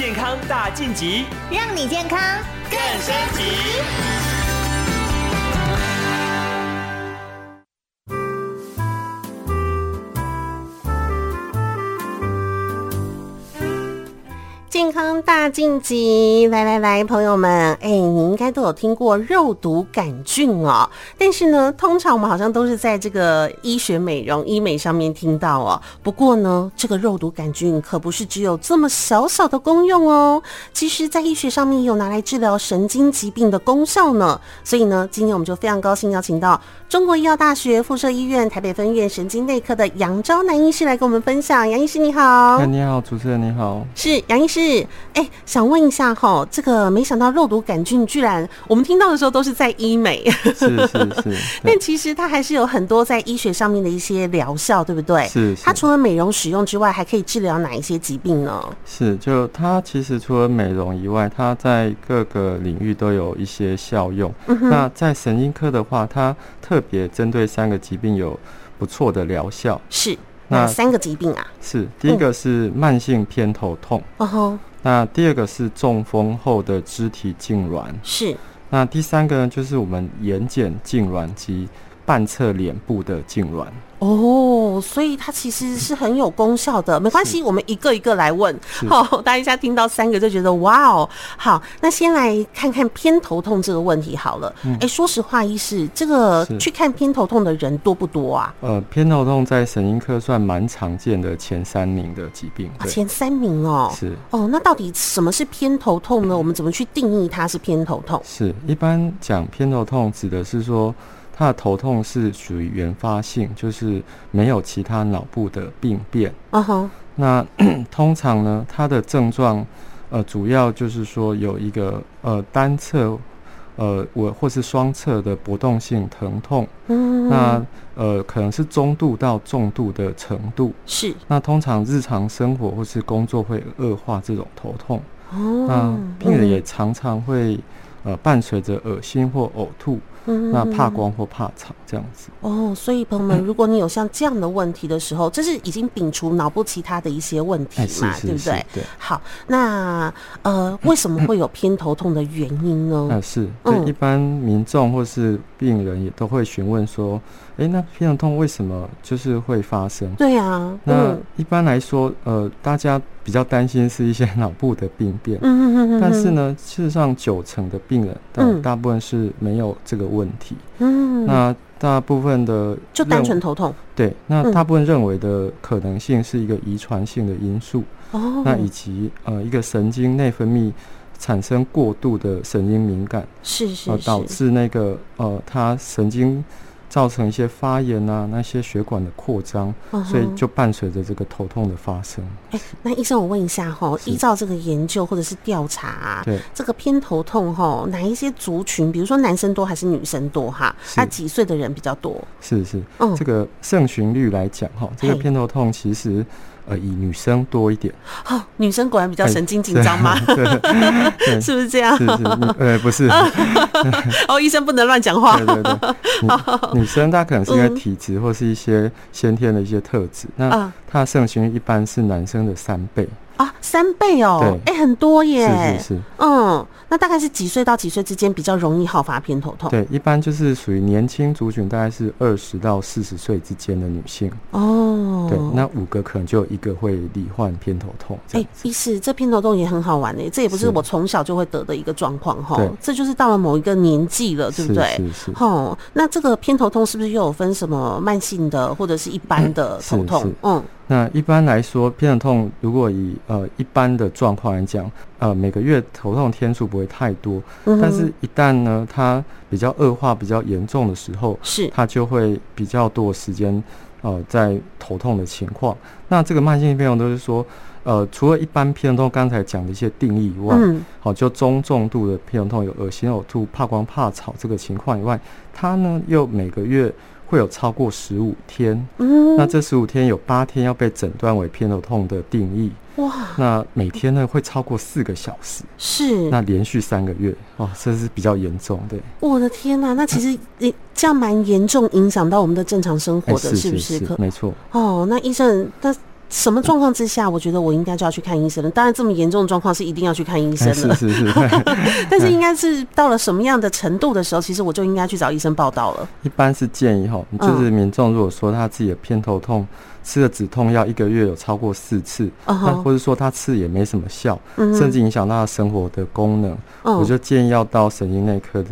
健康大晋级，让你健康更升级。康大晋级，来来来，朋友们，哎，你应该都有听过肉毒杆菌哦。但是呢，通常我们好像都是在这个医学美容、医美上面听到哦。不过呢，这个肉毒杆菌可不是只有这么小小的功用哦。其实，在医学上面也有拿来治疗神经疾病的功效呢。所以呢，今天我们就非常高兴邀请到中国医药大学附设医院台北分院神经内科的杨昭南医师来跟我们分享。杨医师你好。哎，你好，主持人你好。是杨医师。哎、欸，想问一下哈，这个没想到肉毒杆菌居然我们听到的时候都是在医美，是是是，但其实它还是有很多在医学上面的一些疗效，对不对？是，是。它除了美容使用之外，还可以治疗哪一些疾病呢？是，就它其实除了美容以外，它在各个领域都有一些效用。嗯、那在神经科的话，它特别针对三个疾病有不错的疗效。是。哪三个疾病啊？是第一个是慢性偏头痛，哦、嗯、那第二个是中风后的肢体痉挛，是。那第三个呢，就是我们眼睑痉挛及半侧脸部的痙攣。哦，所以它其实是很有功效的。没关系，我们一个一个来问。好，大家一下听到三个就觉得哇哦。好，那先来看看偏头痛这个问题好了。哎、嗯，说实话，医师，这个去看偏头痛的人多不多啊？呃，偏头痛在神经科算蛮常见的前三名的疾病。啊，前三名哦。是。哦，那到底什么是偏头痛呢？我们怎么去定义它是偏头痛？是一般讲偏头痛指的是说。他的头痛是属于原发性，就是没有其他脑部的病变。嗯哼。那 通常呢，他的症状，呃，主要就是说有一个呃单侧，呃，我或是双侧的搏动性疼痛。嗯。那呃，可能是中度到重度的程度。是。那通常日常生活或是工作会恶化这种头痛。哦。那病人也常常会呃伴随着恶心或呕吐。嗯，那怕光或怕吵这样子哦，所以朋友们，如果你有像这样的问题的时候，这是已经摒除脑部其他的一些问题嘛，对不对？对。好，那呃，为什么会有偏头痛的原因呢？啊，是，对，一般民众或是病人也都会询问说，哎，那偏头痛为什么就是会发生？对啊，那一般来说，呃，大家比较担心是一些脑部的病变，嗯嗯嗯嗯，但是呢，事实上九成的病人，大大部分是没有这个问题，嗯，那大部分的就单纯头痛，对，那大部分认为的可能性是一个遗传性的因素，哦，那以及呃一个神经内分泌产生过度的神经敏感，是是，是，呃导致那个呃它神经。造成一些发炎啊，那些血管的扩张，所以就伴随着这个头痛的发生。哎、欸，那医生，我问一下哈，依照这个研究或者是调查、啊，对这个偏头痛哈，哪一些族群，比如说男生多还是女生多哈？他几岁的人比较多？是是，嗯，这个盛行率来讲哈，这个偏头痛其实。呃，以女生多一点。哦，女生果然比较神经紧张吗？是不是这样？是是，呃，不是。哦，医生不能乱讲话。对对对，女女生她可能是因为体质或是一些先天的一些特质，嗯、那她的肾虚一般是男生的三倍。啊，三倍哦，哎、欸，很多耶，是是是，嗯，那大概是几岁到几岁之间比较容易好发偏头痛？对，一般就是属于年轻族群，大概是二十到四十岁之间的女性。哦，对，那五个可能就有一个会罹患偏头痛。哎、欸，意思这偏头痛也很好玩呢，这也不是我从小就会得的一个状况哈，这就是到了某一个年纪了，对不对？是是是。哦，那这个偏头痛是不是又有分什么慢性的或者是一般的头痛？嗯，是是嗯。那一般来说，偏头痛如果以呃一般的状况来讲，呃每个月头痛天数不会太多，嗯，但是一旦呢它比较恶化、比较严重的时候，是它就会比较多时间呃在头痛的情况。那这个慢性偏头痛都是说，呃除了一般偏头痛刚才讲的一些定义以外，嗯，好就中重度的偏头痛有恶心、呕吐、怕光、怕吵这个情况以外，它呢又每个月。会有超过十五天，嗯，那这十五天有八天要被诊断为偏头痛的定义，哇，那每天呢会超过四个小时，是，那连续三个月，哦，这是比较严重，对，我的天哪，那其实这样蛮严重，影响到我们的正常生活的，是不是？没错。哦，那医生，那什么状况之下，我觉得我应该就要去看医生了？当然，这么严重的状况是一定要去看医生了。是是是。但是应该是到了什么样的程度的时候，其实我就应该去找医生报道了。一般是建议哈，就是民众如果说他自己的偏头痛。吃了止痛药一个月有超过四次，那、uh huh. 或者说他吃也没什么效，uh huh. 甚至影响到他生活的功能，uh huh. 我就建议要到神经内科的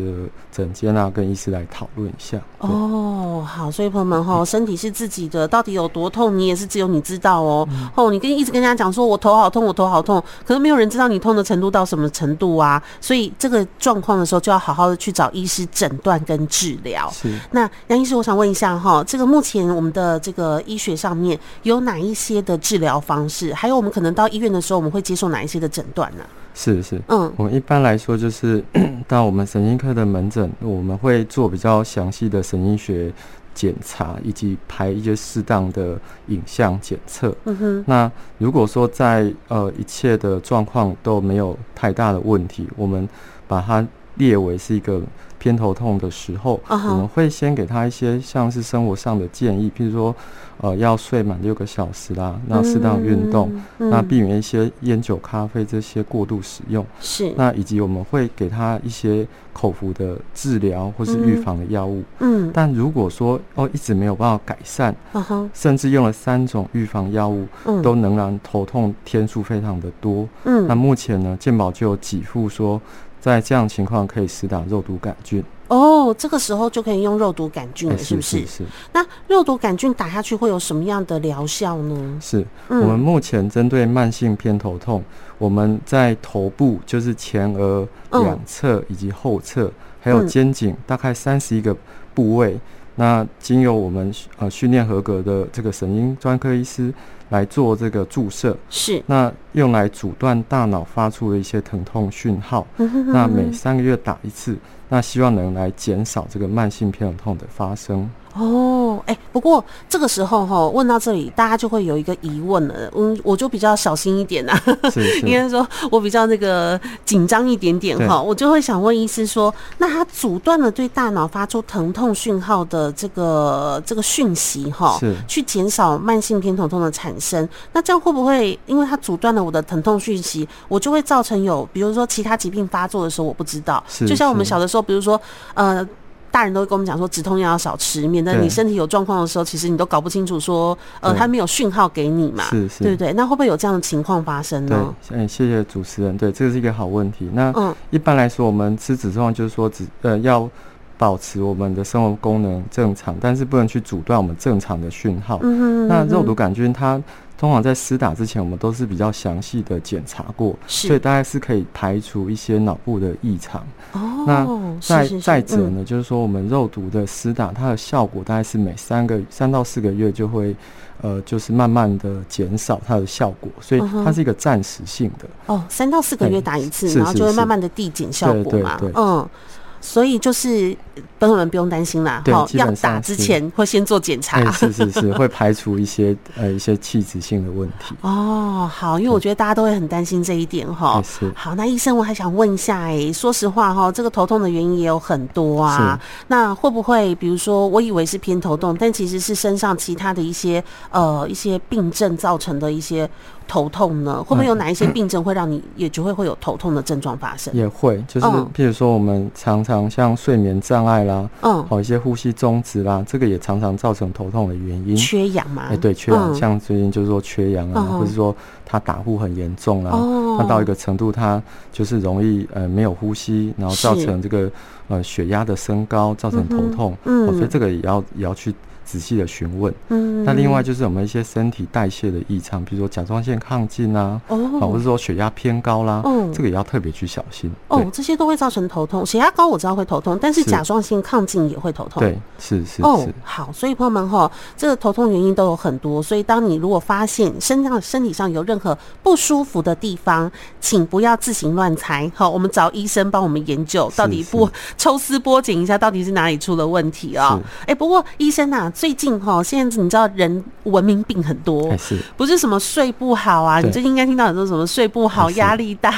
诊间啊，跟医师来讨论一下。哦，oh, 好，所以朋友们哈，身体是自己的，到底有多痛，你也是只有你知道哦。哦、嗯，你跟一直跟人家讲说我头好痛，我头好痛，可是没有人知道你痛的程度到什么程度啊。所以这个状况的时候，就要好好的去找医师诊断跟治疗。是。那杨医师，我想问一下哈，这个目前我们的这个医学上面有哪一些的治疗方式？还有我们可能到医院的时候，我们会接受哪一些的诊断呢？是是，嗯，我们一般来说就是 到我们神经科的门诊，我们会做比较详细的神经学检查，以及排一些适当的影像检测。嗯哼，那如果说在呃一切的状况都没有太大的问题，我们把它列为是一个。偏头痛的时候，uh huh. 我们会先给他一些像是生活上的建议，譬如说，呃，要睡满六个小时啦，那适当运动，嗯、那避免一些烟酒咖啡这些过度使用。是，那以及我们会给他一些口服的治疗或是预防的药物。嗯，但如果说哦一直没有办法改善，uh. 甚至用了三种预防药物，都仍然头痛天数非常的多。嗯，那目前呢，健保就有给付说。在这样情况可以施打肉毒杆菌哦，这个时候就可以用肉毒杆菌了，是不是？是。那肉毒杆菌打下去会有什么样的疗效呢？是我们目前针对慢性偏头痛，我们在头部就是前额两侧以及后侧，还有肩颈大概三十一个部位。那经由我们呃训练合格的这个神经专科医师来做这个注射，是那用来阻断大脑发出的一些疼痛讯号。那每三个月打一次，那希望能来减少这个慢性偏头痛的发生。哦，哎、欸，不过这个时候哈，问到这里，大家就会有一个疑问了。嗯，我就比较小心一点呐、应该说我比较那个紧张一点点哈，对我就会想问医师说，那他阻断了对大脑发出疼痛讯号的这个这个讯息哈，是去减少慢性偏头痛的产生，那这样会不会因为他阻断了我的疼痛讯息，我就会造成有比如说其他疾病发作的时候我不知道，是就像我们小的时候，比如说呃。大人都会跟我们讲说，止痛药要少吃，免得你身体有状况的时候，其实你都搞不清楚说，呃，他没有讯号给你嘛，是是，对不对？那会不会有这样的情况发生呢？对，谢谢主持人，对，这个是一个好问题。那嗯，一般来说，我们吃止痛药就是说，止呃要保持我们的生活功能正常，但是不能去阻断我们正常的讯号。嗯哼嗯哼，那肉毒杆菌它。通常在施打之前，我们都是比较详细的检查过，所以大概是可以排除一些脑部的异常。哦，那再再者呢，嗯、就是说我们肉毒的施打，它的效果大概是每三个三到四个月就会，呃，就是慢慢的减少它的效果，所以它是一个暂时性的。哦，三到四个月打一次，然后就会慢慢的递减效果嘛。对对对嗯。所以就是朋友们不用担心啦，哈，要打之前会先做检查，是是是，会排除一些呃一些器质性的问题。哦，好，因为我觉得大家都会很担心这一点哈。是。好，那医生我还想问一下，哎，说实话哈，这个头痛的原因也有很多啊。是。那会不会比如说，我以为是偏头痛，但其实是身上其他的一些呃一些病症造成的一些。头痛呢，会不会有哪一些病症会让你也就会会有头痛的症状发生？也会，就是譬如说我们常常像睡眠障碍啦，嗯，好一些呼吸中止啦，这个也常常造成头痛的原因。缺氧嘛？哎，对，缺氧，像最近就是说缺氧啊，或者说他打呼很严重啊，那到一个程度，他就是容易呃没有呼吸，然后造成这个呃血压的升高，造成头痛。嗯，所以这个也要也要去。仔细的询问，嗯，那另外就是我们一些身体代谢的异常，比如说甲状腺亢进啊，哦，或者说血压偏高啦，嗯，这个也要特别去小心。哦，这些都会造成头痛，血压高我知道会头痛，但是甲状腺亢进也会头痛。对，是是哦，好，所以朋友们哈，这个头痛原因都有很多，所以当你如果发现身上身体上有任何不舒服的地方，请不要自行乱猜，好，我们找医生帮我们研究到底不抽丝剥茧一下，到底是哪里出了问题啊？哎，不过医生啊。最近哈，现在你知道人文明病很多，是不是什么睡不好啊？你最近应该听到很多什么睡不好、压力大，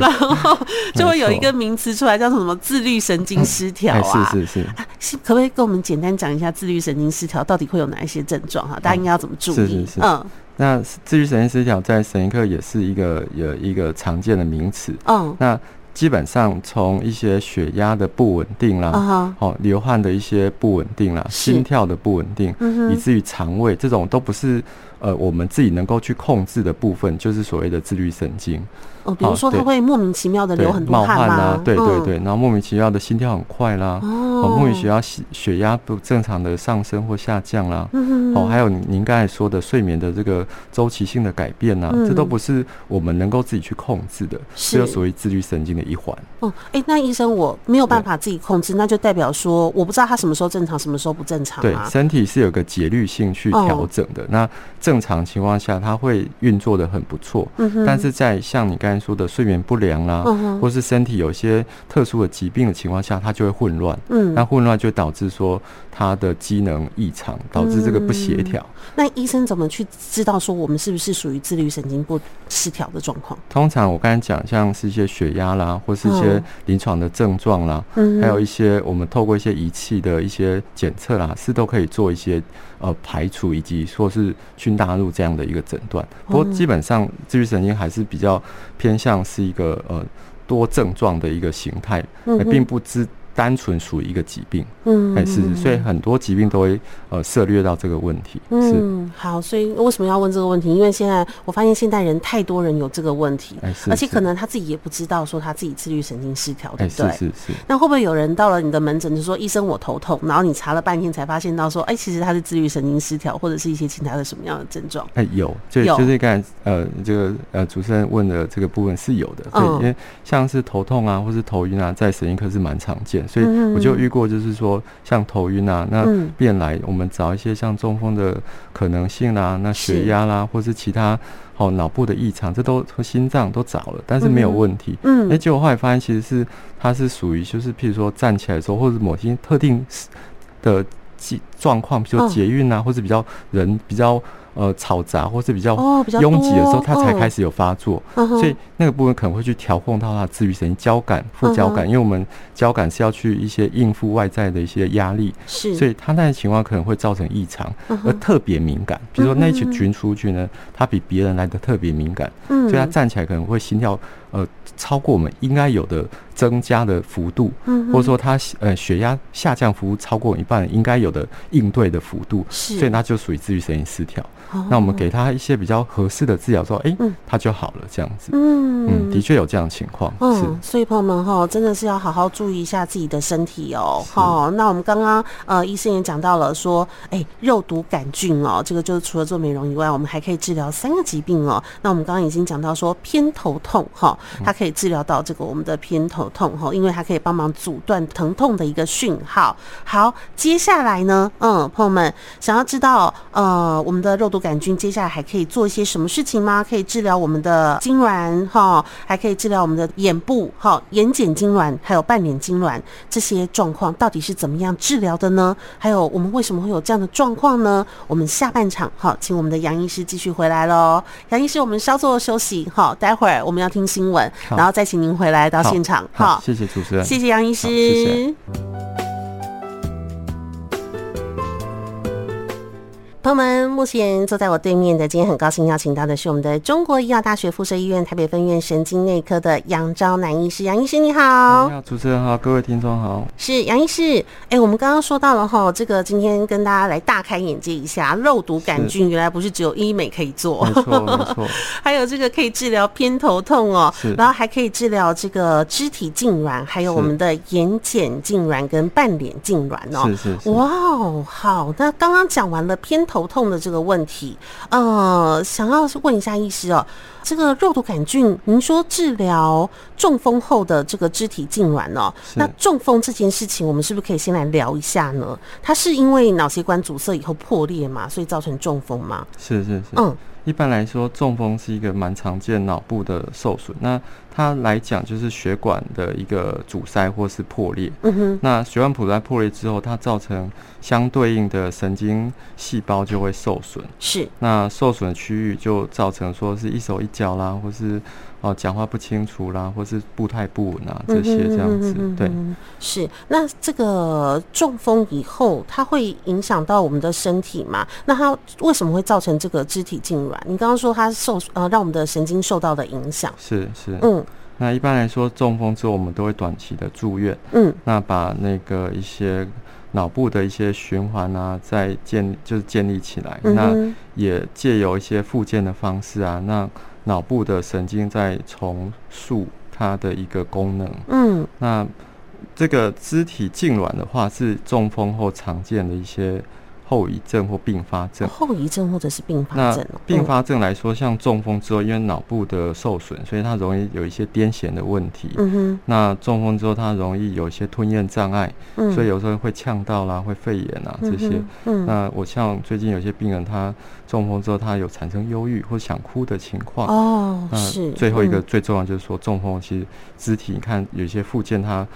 然后就会有一个名词出来，叫什么自律神经失调啊？是是是，可不可以跟我们简单讲一下自律神经失调到底会有哪一些症状哈？大家应该要怎么注意？嗯，那自律神经失调在神经科也是一个有一个常见的名词。嗯，那基本上从一些血压的不稳定啦，哦、uh -huh.，流汗的一些不稳定啦，心跳的不稳定，以至于肠胃这种都不是。呃，我们自己能够去控制的部分，就是所谓的自律神经。哦，比如说他会莫名其妙的流很多汗冒汗啦，对对对，然后莫名其妙的心跳很快啦，哦，莫名其妙血血压不正常的上升或下降啦，嗯哦，还有您刚才说的睡眠的这个周期性的改变呐，这都不是我们能够自己去控制的，是有属于自律神经的一环。哦，哎，那医生我没有办法自己控制，那就代表说我不知道他什么时候正常，什么时候不正常。对，身体是有个节律性去调整的。那正常情况下，它会运作的很不错。嗯，但是在像你刚才说的睡眠不良啦，或是身体有些特殊的疾病的情况下，它就会混乱。嗯，那混乱就导致说它的机能异常，导致这个不协调。那医生怎么去知道说我们是不是属于自律神经不失调的状况？通常我刚才讲，像是一些血压啦，或是一些临床的症状啦，嗯还有一些我们透过一些仪器的一些检测啦，是都可以做一些。呃，排除以及说是去纳入这样的一个诊断，不过基本上自律神经还是比较偏向是一个呃多症状的一个形态，并不知。单纯属于一个疾病，嗯，哎，是，所以很多疾病都会呃涉略到这个问题，是。嗯，好，所以为什么要问这个问题？因为现在我发现现代人太多人有这个问题，哎，是，而且可能他自己也不知道说他自己自律神经失调，对不对？是是是。那会不会有人到了你的门诊就说医生我头痛，然后你查了半天才发现到说，哎，其实他是自律神经失调，或者是一些其他的什么样的症状？哎，有，就就是刚才呃这个呃主持人问的这个部分是有的，对，因为像是头痛啊，或是头晕啊，在神经科是蛮常见。所以我就遇过，就是说像头晕啊，那便来我们找一些像中风的可能性啦，那血压啦，或是其他哦脑部的异常，这都和心脏都找了，但是没有问题。嗯，哎，结果后来发现其实是它是属于就是譬如说站起来的时候，或者某些特定的状况，比如说捷运啊，或者比较人比较。呃，嘈杂或是比较拥挤的时候，它才开始有发作，哦，所以那个部分可能会去调控到它的自律神经交感、副交感，因为我们交感是要去一些应付外在的一些压力，是，所以它那些情况可能会造成异常，而特别敏感。比如说那一群群出去呢，它比别人来的特别敏感，所以它站起来可能会心跳呃超过我们应该有的增加的幅度，嗯或者说他呃血压下降幅度超过一半应该有的应对的幅度，所以那就属于自律神经失调。那我们给他一些比较合适的治疗，说，哎，他就好了，这样子。嗯嗯，的确有这样的情况。是，所以朋友们哈，真的是要好好注意一下自己的身体哦。好，那我们刚刚呃，医生也讲到了，说，哎，肉毒杆菌哦，这个就是除了做美容以外，我们还可以治疗三个疾病哦。那我们刚刚已经讲到说，偏头痛哈，它可以治疗到这个我们的偏头痛哈，因为它可以帮忙阻断疼痛的一个讯号。好，接下来呢，嗯，朋友们想要知道呃，我们的肉毒杆菌接下来还可以做一些什么事情吗？可以治疗我们的痉挛哈，还可以治疗我们的眼部哈、眼睑痉挛，还有半脸痉挛这些状况到底是怎么样治疗的呢？还有我们为什么会有这样的状况呢？我们下半场好，请我们的杨医师继续回来喽。杨医师，我们稍作休息哈，待会儿我们要听新闻，然后再请您回来到现场。好，谢谢主持人，谢谢杨医师，谢谢。朋友们，目前坐在我对面的，今天很高兴邀请到的是我们的中国医药大学附设医院台北分院神经内科的杨昭南医师。杨医师你好，你好，主持人好，各位听众好。是杨医师，哎、欸，我们刚刚说到了哈，这个今天跟大家来大开眼界一下，肉毒杆菌原来不是只有医美可以做，没错没错，还有这个可以治疗偏头痛哦，然后还可以治疗这个肢体痉挛，还有我们的眼睑痉挛跟半脸痉挛哦，是是是，哇哦，好，那刚刚讲完了偏头痛的这个问题，呃，想要问一下医师哦，这个肉毒杆菌，您说治疗中风后的这个肢体痉挛哦，那中风这件事情，我们是不是可以先来聊一下呢？它是因为脑血管阻塞以后破裂嘛，所以造成中风吗？是是是，嗯。一般来说，中风是一个蛮常见脑部的受损。那它来讲就是血管的一个阻塞或是破裂。嗯哼。那血管阻塞破裂之后，它造成相对应的神经细胞就会受损。是。那受损区域就造成说是一手一脚啦，或是哦讲话不清楚啦，或是步态不稳啊这些这样子。对。是。那这个中风以后，它会影响到我们的身体吗？那它为什么会造成这个肢体痉挛？你刚刚说它受呃让我们的神经受到的影响。是是。嗯。那一般来说，中风之后我们都会短期的住院，嗯，那把那个一些脑部的一些循环啊，再建就是建立起来，嗯、那也借由一些复健的方式啊，那脑部的神经再重塑它的一个功能，嗯，那这个肢体痉挛的话，是中风后常见的一些。后遗症或并发症，后遗症或者是并发症。并发症来说，像中风之后，因为脑部的受损，所以它容易有一些癫痫的问题。嗯哼。那中风之后，它容易有一些吞咽障碍，嗯，所以有时候会呛到啦，会肺炎啊这些。嗯。那我像最近有些病人，他中风之后，他有产生忧郁或想哭的情况。哦，是。最后一个最重要就是说，中风其实肢体，你看有些复健它。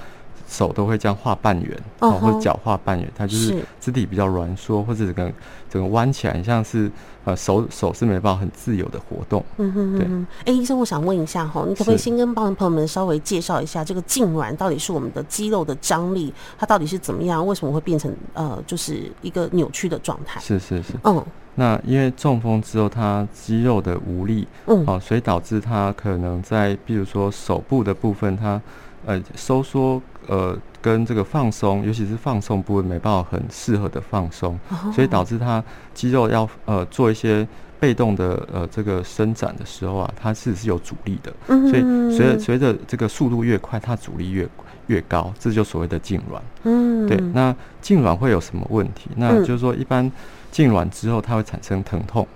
手都会这样画半圆，哦，或者脚画半圆，它就是肢体比较软缩，或者整个整个弯起来，像是呃手手是没办法很自由的活动。嗯哼哼，对。哎，医生，我想问一下哈，你可不可以先跟帮朋友们稍微介绍一下这个痉挛到底是我们的肌肉的张力，它到底是怎么样？为什么会变成呃就是一个扭曲的状态？是是是。嗯，那因为中风之后，它肌肉的无力，嗯，哦，所以导致它可能在比如说手部的部分，它呃收缩。呃，跟这个放松，尤其是放松部位没办法很适合的放松，oh. 所以导致它肌肉要呃做一些被动的呃这个伸展的时候啊，它是是有阻力的，mm -hmm. 所以随着随着这个速度越快，它阻力越越高，这就所谓的痉挛。嗯、mm -hmm.，对，那痉挛会有什么问题？那就是说，一般痉挛之后，它会产生疼痛。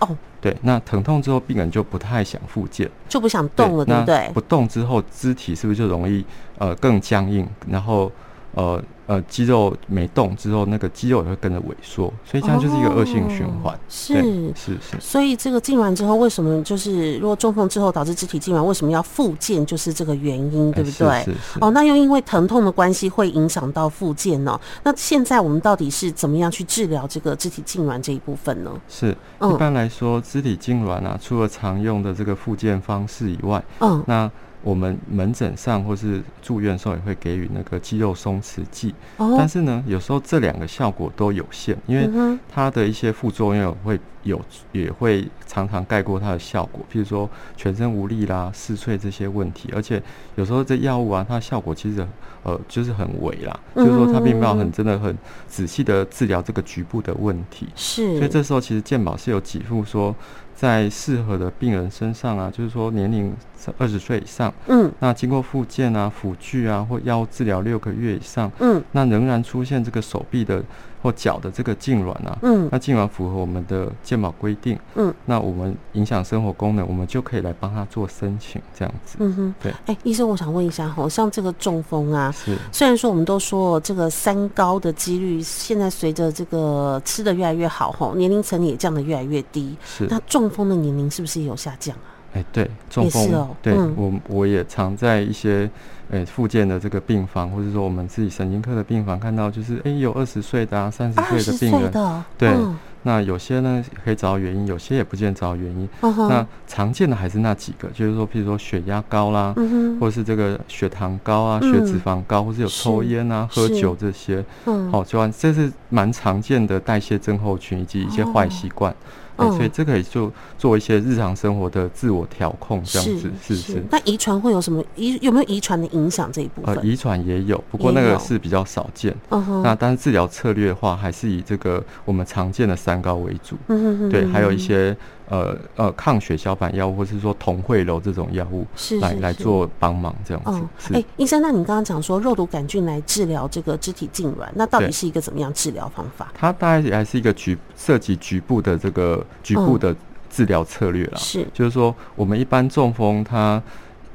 哦、oh.。对，那疼痛之后，病人就不太想复健，就不想动了，对不对？不动之后，肢体是不是就容易呃更僵硬？然后呃。呃，肌肉没动之后，那个肌肉也会跟着萎缩，所以这样就是一个恶性循环。哦。是是是。所以这个痉挛之后，为什么就是如果中风之后导致肢体痉挛，为什么要复健？就是这个原因，对不对？欸、是是是。哦，那又因为疼痛的关系，会影响到复健呢？那现在我们到底是怎么样去治疗这个肢体痉挛这一部分呢？是，一般来说，肢体痉挛啊，除了常用的这个复健方式以外，嗯，那。我们门诊上或是住院的时候也会给予那个肌肉松弛剂，但是呢，有时候这两个效果都有限，因为它的一些副作用会有，也会常常盖过它的效果，譬如说全身无力啦、嗜睡这些问题，而且有时候这药物啊，它效果其实呃就是很微啦，就是说它并没有很真的很仔细的治疗这个局部的问题，是，所以这时候其实健保是有给付说。在适合的病人身上啊，就是说年龄二十岁以上，嗯，那经过复健啊、辅具啊或药物治疗六个月以上，嗯，那仍然出现这个手臂的。或脚的这个痉挛啊，嗯，那痉挛符合我们的健保规定，嗯，那我们影响生活功能，我们就可以来帮他做申请，这样子，嗯哼，对。哎、欸，医生，我想问一下哈，像这个中风啊，是，虽然说我们都说这个三高的几率，现在随着这个吃的越来越好哈，年龄层也降得越来越低，是。那中风的年龄是不是也有下降啊？哎、欸，对，中风，哦、对、嗯、我我也常在一些。诶，附件的这个病房，或者说我们自己神经科的病房，看到就是诶，有二十岁的啊，三十岁的病人，对、嗯，那有些呢可以找到原因，有些也不见找到原因、嗯。那常见的还是那几个，就是说，譬如说血压高啦，嗯、或者是这个血糖高啊、嗯、血脂肪高，或是有抽烟啊、喝酒这些，嗯，好，就这是蛮常见的代谢症候群以及一些坏习惯。哦欸、所以这个也就做一些日常生活的自我调控，这样子是是，是。那遗传会有什么遗有没有遗传的影响这一部分？呃，遗传也有，不过那个是比较少见。嗯那但是治疗策略的话，还是以这个我们常见的三高为主。嗯哼哼。对，还有一些。呃呃，抗血小板药物，或是说同汇楼这种药物，是来来做帮忙这样子。哎、嗯，医生，那你刚刚讲说肉毒杆菌来治疗这个肢体痉挛，那到底是一个怎么样治疗方法？它大概还是一个局涉及局部的这个局部的治疗策略啦。是、嗯，就是说我们一般中风，它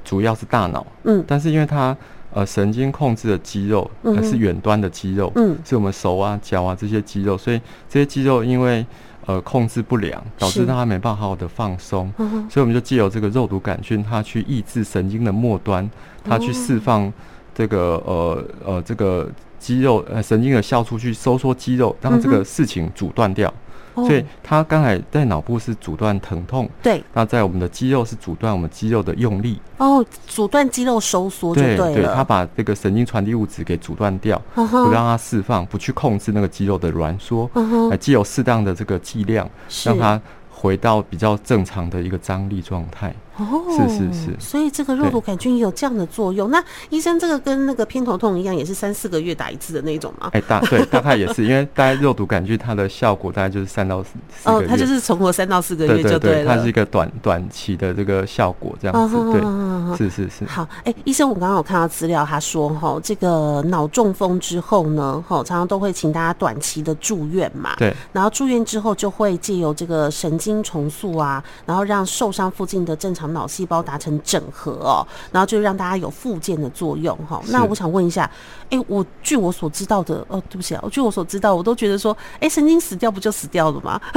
主要是大脑，嗯，但是因为它呃神经控制的肌肉还是远端的肌肉，嗯，是我们手啊脚啊这些肌肉，所以这些肌肉因为。呃控制不良，导致他没办法好好的放松，所以我们就借由这个肉毒杆菌，它去抑制神经的末端，它去释放这个呃呃这个肌肉呃神经的酵素去收缩肌肉，让这个事情阻断掉。所以它刚才在脑部是阻断疼痛，对。那在我们的肌肉是阻断我们肌肉的用力，哦，阻断肌肉收缩，对对。它把这个神经传递物质给阻断掉，不让它释放，不去控制那个肌肉的挛缩，来既有适当的这个剂量，让它回到比较正常的一个张力状态。哦，是是是，所以这个肉毒杆菌有这样的作用。那医生，这个跟那个偏头痛一样，也是三四个月打一次的那种吗？哎、欸，大对，大概也是，因为大概肉毒杆菌它的效果大概就是三到四月，哦，它就是存活三到四个月就对了。它是一个短短期的这个效果，这样子。哦、对、哦，是是是。好，哎、欸，医生，我刚刚有看到资料，他说哈，这个脑中风之后呢，哈，常常都会请大家短期的住院嘛。对。然后住院之后，就会借由这个神经重塑啊，然后让受伤附近的正常脑细胞达。成整合哦，然后就让大家有复健的作用哈。那我想问一下，哎、欸，我据我所知道的哦，对不起啊，据我所知道，我都觉得说，哎、欸，神经死掉不就死掉了吗？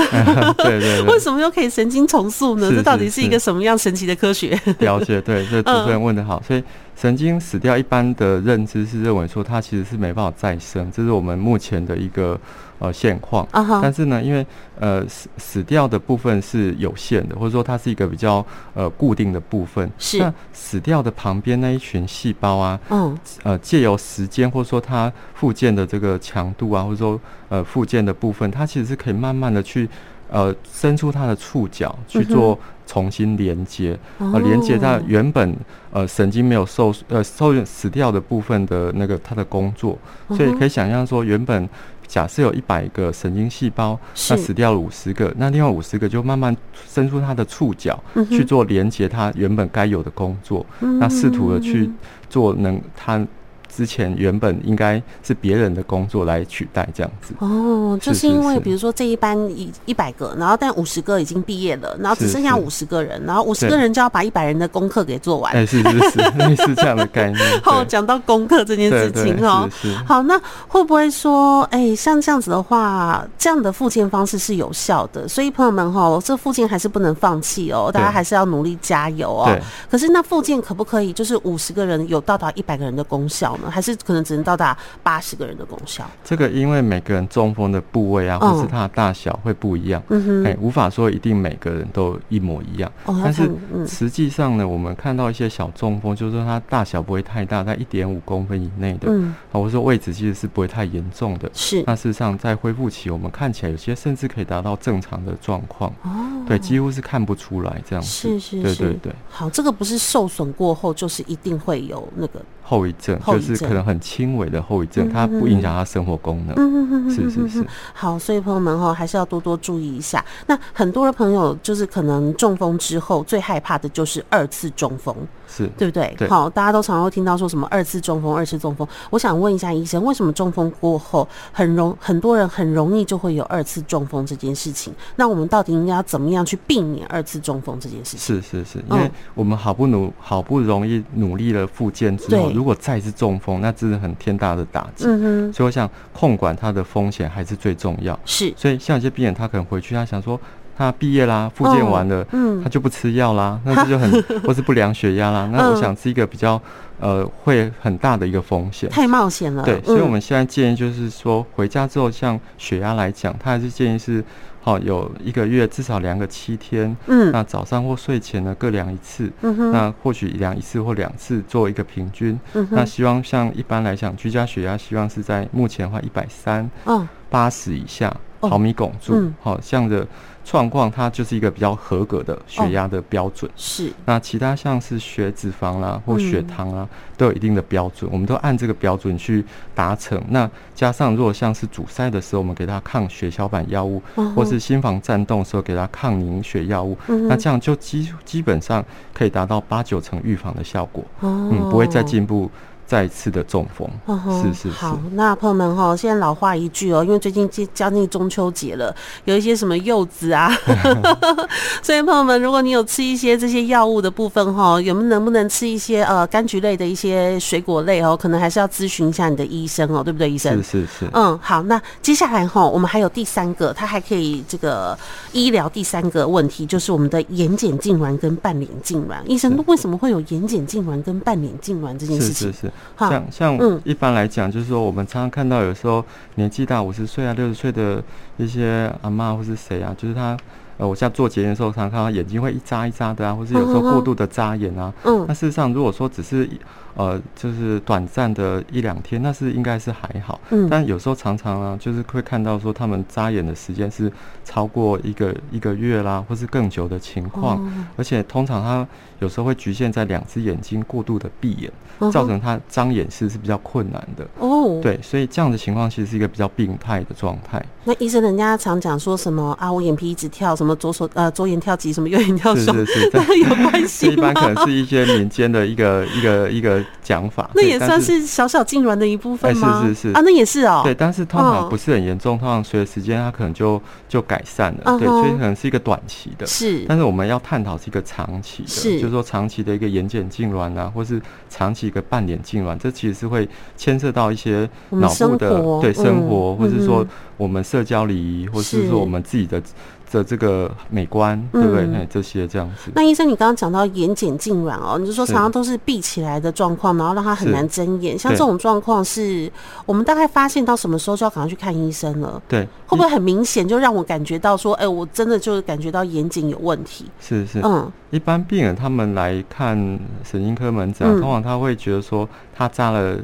对对对，为什么又可以神经重塑呢？这到底是一个什么样神奇的科学？了解，对，这主持人问的好，所以。神经死掉，一般的认知是认为说它其实是没办法再生，这是我们目前的一个呃现况。Uh-huh. 但是呢，因为呃死死掉的部分是有限的，或者说它是一个比较呃固定的部分。是。那死掉的旁边那一群细胞啊，嗯、uh-huh. 呃借由时间或者说它复健的这个强度啊，或者说呃复健的部分，它其实是可以慢慢的去。呃，伸出它的触角去做重新连接，呃、嗯，连接它原本呃神经没有受呃受死掉的部分的那个它的工作，所以可以想象说，原本假设有一百个神经细胞，那死掉了五十个，那另外五十个就慢慢伸出它的触角去做连接它原本该有的工作，嗯、那试图的去做能它。之前原本应该是别人的工作来取代这样子哦，就是因为比如说这一班一一百个，然后但五十个已经毕业了，然后只剩下五十个人，然后五十个人就要把一百人的功课给做完。哎，是是是，类似这样的概念。好，讲到功课这件事情哦，好，那会不会说，哎，像这样子的话，这样的复健方式是有效的？所以朋友们哈，这复健还是不能放弃哦，大家还是要努力加油哦。可是那复健可不可以就是五十个人有到达一百个人的功效呢？还是可能只能到达八十个人的功效。这个因为每个人中风的部位啊，或是它的大小会不一样，嗯哼，哎，无法说一定每个人都一模一样。哦，但是实际上呢，我们看到一些小中风，就是说它大小不会太大，在一点五公分以内的，嗯，或者说位置其实是不会太严重的。是，那事实上在恢复期，我们看起来有些甚至可以达到正常的状况。哦，对，几乎是看不出来这样子。是是是，对对对。好，这个不是受损过后就是一定会有那个。后遗症就是可能很轻微的后遗症，它不影响他生活功能。嗯是是是。好，所以朋友们哈，还是要多多注意一下。那很多的朋友就是可能中风之后最害怕的就是二次中风。是对不对？对，好，大家都常常会听到说什么二次中风、二次中风。我想问一下医生，为什么中风过后很容很多人很容易就会有二次中风这件事情？那我们到底应该要怎么样去避免二次中风这件事情？是是是，因为我们好不努好不容易努力了复健之后，如果再次中风，那真的很天大的打击。嗯哼，所以我想控管它的风险还是最重要。是，所以像一些病人，他可能回去，他想说。他毕业啦，复健完了，嗯，他就不吃药啦，那这就很或是不量血压啦，那我想是一个比较呃会很大的一个风险，太冒险了。对，所以我们现在建议就是说，回家之后像血压来讲，他还是建议是好有一个月至少量个七天，嗯，那早上或睡前呢各量一次，嗯哼，那或许量一次或两次做一个平均，嗯哼，那希望像一般来讲居家血压希望是在目前的话一百三，嗯，八十以下毫米汞柱，好像的。状况它就是一个比较合格的血压的标准，哦、是。那其他像是血脂肪啦或血糖啊，嗯、都有一定的标准，我们都按这个标准去达成。那加上如果像是阻塞的时候，我们给他抗血小板药物，哦、或是心房颤动的时候给他抗凝血药物，嗯、那这样就基基本上可以达到八九成预防的效果。哦、嗯，不会再进步。再次的中风。是是是。好，那朋友们哈，现在老话一句哦，因为最近接将近中秋节了，有一些什么柚子啊，所以朋友们，如果你有吃一些这些药物的部分哈，有没有能不能吃一些呃柑橘类的一些水果类哦，可能还是要咨询一下你的医生哦，对不对，医生？是是是。嗯，好，那接下来哈，我们还有第三个，它还可以这个医疗第三个问题，就是我们的眼睑痉挛跟半脸痉挛。医生，为什么会有眼睑痉挛跟半脸痉挛这件事情？是是是，像像一般来讲，就是说我们常常看到有时候年纪大五十岁啊、六十岁的一些阿妈或是谁啊，就是他。呃，我现在做节目的时候，常常看到眼睛会一眨一眨的啊，或是有时候过度的眨眼啊。嗯。那事实上，如果说只是呃，就是短暂的一两天，那是应该是还好。嗯。但有时候常常啊，就是会看到说他们眨眼的时间是超过一个一个月啦，或是更久的情况。嗯。而且通常他有时候会局限在两只眼睛过度的闭眼，造成他张眼视是比较困难的。哦。对，所以这样的情况其实是一个比较病态的状态。那医生，人家常讲说什么啊？我眼皮一直跳，什么左手呃左眼跳急，什么右眼跳 手，是是 有关系吗？一般可能是一些民间的一个一个一个讲法。那也算是小小痉挛的一部分吗？是是是啊，那也是哦。对，但是通常不是很严重，通常随着时间它可能就就改善了。对，所以可能是一个短期的。是。但是我们要探讨是一个长期的，是，就是说长期的一个眼睑痉挛啊，或是长期一个半脸痉挛，这其实是会牵涉到一些脑部的对生活，或者是说。我们社交礼仪，或是说我们自己的的这个美观，是对不对？嗯、这些这样子。那医生，你刚刚讲到眼睑痉挛哦，你就说常常都是闭起来的状况，然后让他很难睁眼。像这种状况，是我们大概发现到什么时候就要赶快去看医生了？对，会不会很明显就让我感觉到说，哎、欸，我真的就是感觉到眼睑有问题？是是，嗯，一般病人他们来看神经科门诊，通常他会觉得说，他扎了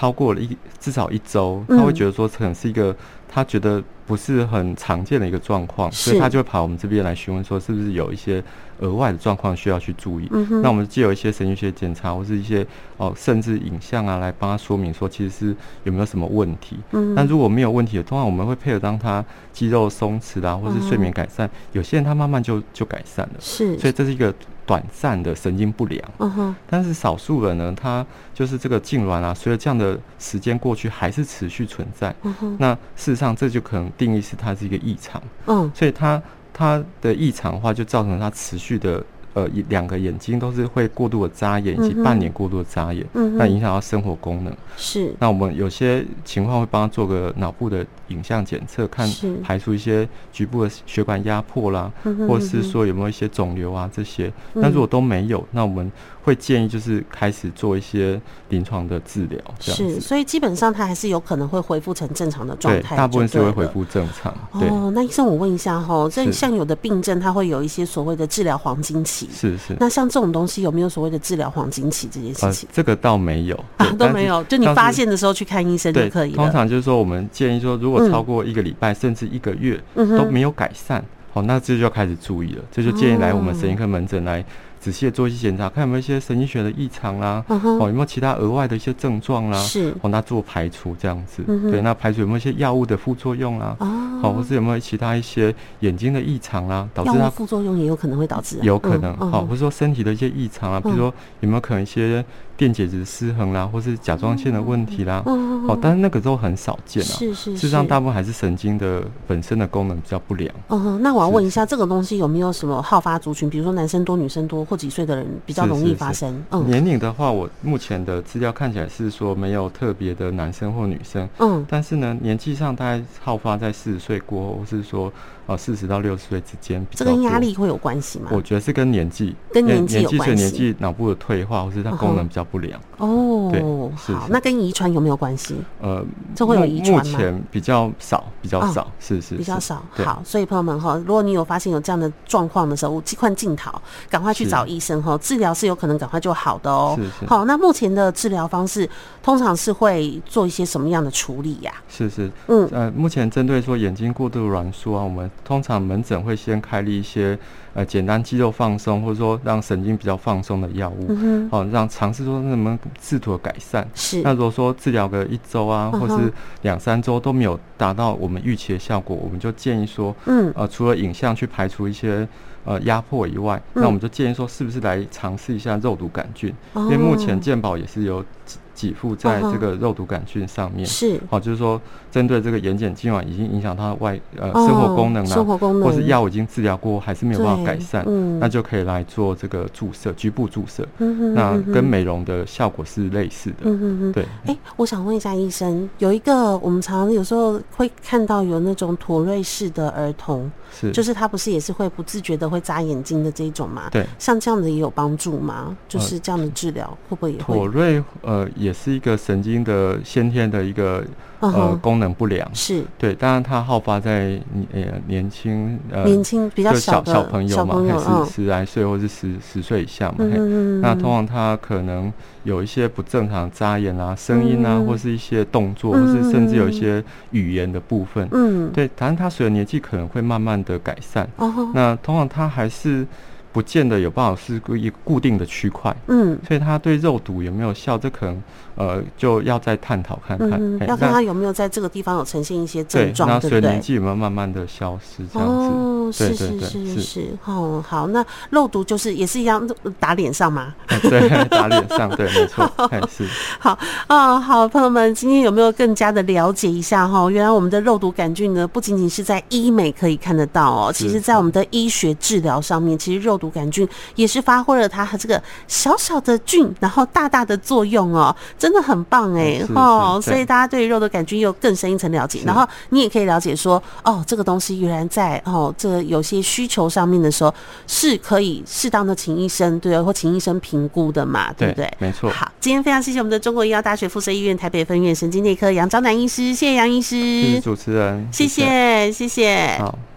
超过了一至少一周，他会觉得说可能是一个。他觉得不是很常见的一个状况，所以他就会跑我们这边来询问，说是不是有一些额外的状况需要去注意。那我们借由一些神经学检查，或是一些哦，甚至影像啊，来帮他说明说，其实是有没有什么问题。但如果没有问题的，通常我们会配合当他肌肉松弛啊，或是睡眠改善，有些人他慢慢就就改善了。是，所以这是一个。短暂的神经不良，嗯哼，但是少数人呢，他就是这个痉挛啊，随着这样的时间过去，还是持续存在。嗯哼，那事实上这就可能定义是它是一个异常，嗯，所以它它的异常的话，就造成它持续的。呃，一两个眼睛都是会过度的眨眼，以及半年过度的眨眼，嗯，那影响到生活功能。是，那我们有些情况会帮他做个脑部的影像检测，看排除一些局部的血管压迫啦，或是说有没有一些肿瘤啊这些。那如果都没有，那我们。会建议就是开始做一些临床的治疗。是，所以基本上它还是有可能会恢复成正常的状态。对，大部分是会恢复正常。哦，那医生，我问一下哈，这像有的病症，它会有一些所谓的治疗黄金期。是是。那像这种东西有没有所谓的治疗黄金期这件事情？这个倒没有啊，都没有。就你发现的时候去看医生就可以了。通常就是说，我们建议说，如果超过一个礼拜甚至一个月都没有改善，好，那这就要开始注意了。这就建议来我们神经科门诊来。仔细的做一些检查，看有没有一些神经学的异常啦，哦，有没有其他额外的一些症状啦，是，哦，那做排除这样子，对，那排除有没有一些药物的副作用啦，哦，或是有没有其他一些眼睛的异常啦，导致它副作用也有可能会导致，有可能，好，或者说身体的一些异常啊，比如说有没有可能一些电解质失衡啦，或是甲状腺的问题啦，哦，但是那个都很少见啊，是是，事实上大部分还是神经的本身的功能比较不良。嗯，那我要问一下，这个东西有没有什么好发族群？比如说男生多，女生多。或几岁的人比较容易发生？是是是嗯，年龄的话，我目前的资料看起来是说没有特别的男生或女生。嗯，但是呢，年纪上大概好发在四十岁过后，或是说。哦，四十到六十岁之间，这跟压力会有关系吗？我觉得是跟年纪，跟年纪有关系。年纪脑部的退化，或是它功能比较不良。哦，对，好，那跟遗传有没有关系？呃，这会有遗传吗？目前比较少，比较少，是是比较少。好，所以朋友们哈，如果你有发现有这样的状况的时候，尽快尽逃，赶快去找医生哈，治疗是有可能赶快就好的哦。是是。好，那目前的治疗方式通常是会做一些什么样的处理呀？是是，嗯呃，目前针对说眼睛过度软缩啊，我们。通常门诊会先开立一些呃简单肌肉放松，或者说让神经比较放松的药物，哦、让尝试说能不能试图改善。是。那如果说治疗个一周啊，或是两三周都没有达到我们预期的效果，我们就建议说，嗯呃除了影像去排除一些呃压迫以外，嗯、那我们就建议说是不是来尝试一下肉毒杆菌，哦、因为目前健保也是有。给付在这个肉毒杆菌上面。是，好，就是说针对这个眼睑痉挛已经影响它的外呃生活功能了，生活功能，或是药已经治疗过还是没有办法改善，嗯，那就可以来做这个注射，局部注射。嗯哼，那跟美容的效果是类似的。嗯哼哼，对。哎，我想问一下医生，有一个我们常常有时候会看到有那种妥瑞氏的儿童，是，就是他不是也是会不自觉的会眨眼睛的这一种吗？对，像这样的也有帮助吗？就是这样的治疗会不会也会？妥瑞呃也是一个神经的先天的一个。呃，功能不良是对，当然它好发在呃年轻呃年轻比较小小朋友嘛，还是十来岁或是十十岁以下嘛。嗯，那通常他可能有一些不正常眨眼啊、声音啊，或是一些动作，或是甚至有一些语言的部分。嗯，对，当然他随着年纪可能会慢慢的改善。哦，那通常他还是。不见得有办法是一个固定的区块，嗯，所以它对肉毒有没有效，这可能呃就要再探讨看看，嗯，要看它有没有在这个地方有呈现一些症状，对不对？那随年纪有没有慢慢的消失，这样子。哦，是是是是，哦，好，那肉毒就是也是一样打脸上吗？对，打脸上，对，没错，是。好啊，好，朋友们，今天有没有更加的了解一下哈？原来我们的肉毒杆菌呢，不仅仅是在医美可以看得到哦，其实在我们的医学治疗上面，其实肉毒杆菌也是发挥了它和这个小小的菌，然后大大的作用哦，真的很棒哎哦，所以大家对于肉毒杆菌又更深一层了解，然后你也可以了解说哦，这个东西原来在哦这个有些需求上面的时候是可以适当的请医生对，或请医生评估的嘛，对不对？没错。好，今天非常谢谢我们的中国医药大学附设医院台北分院神经内科杨昭南医师，谢谢杨医师，谢谢主持人，谢谢谢谢。好。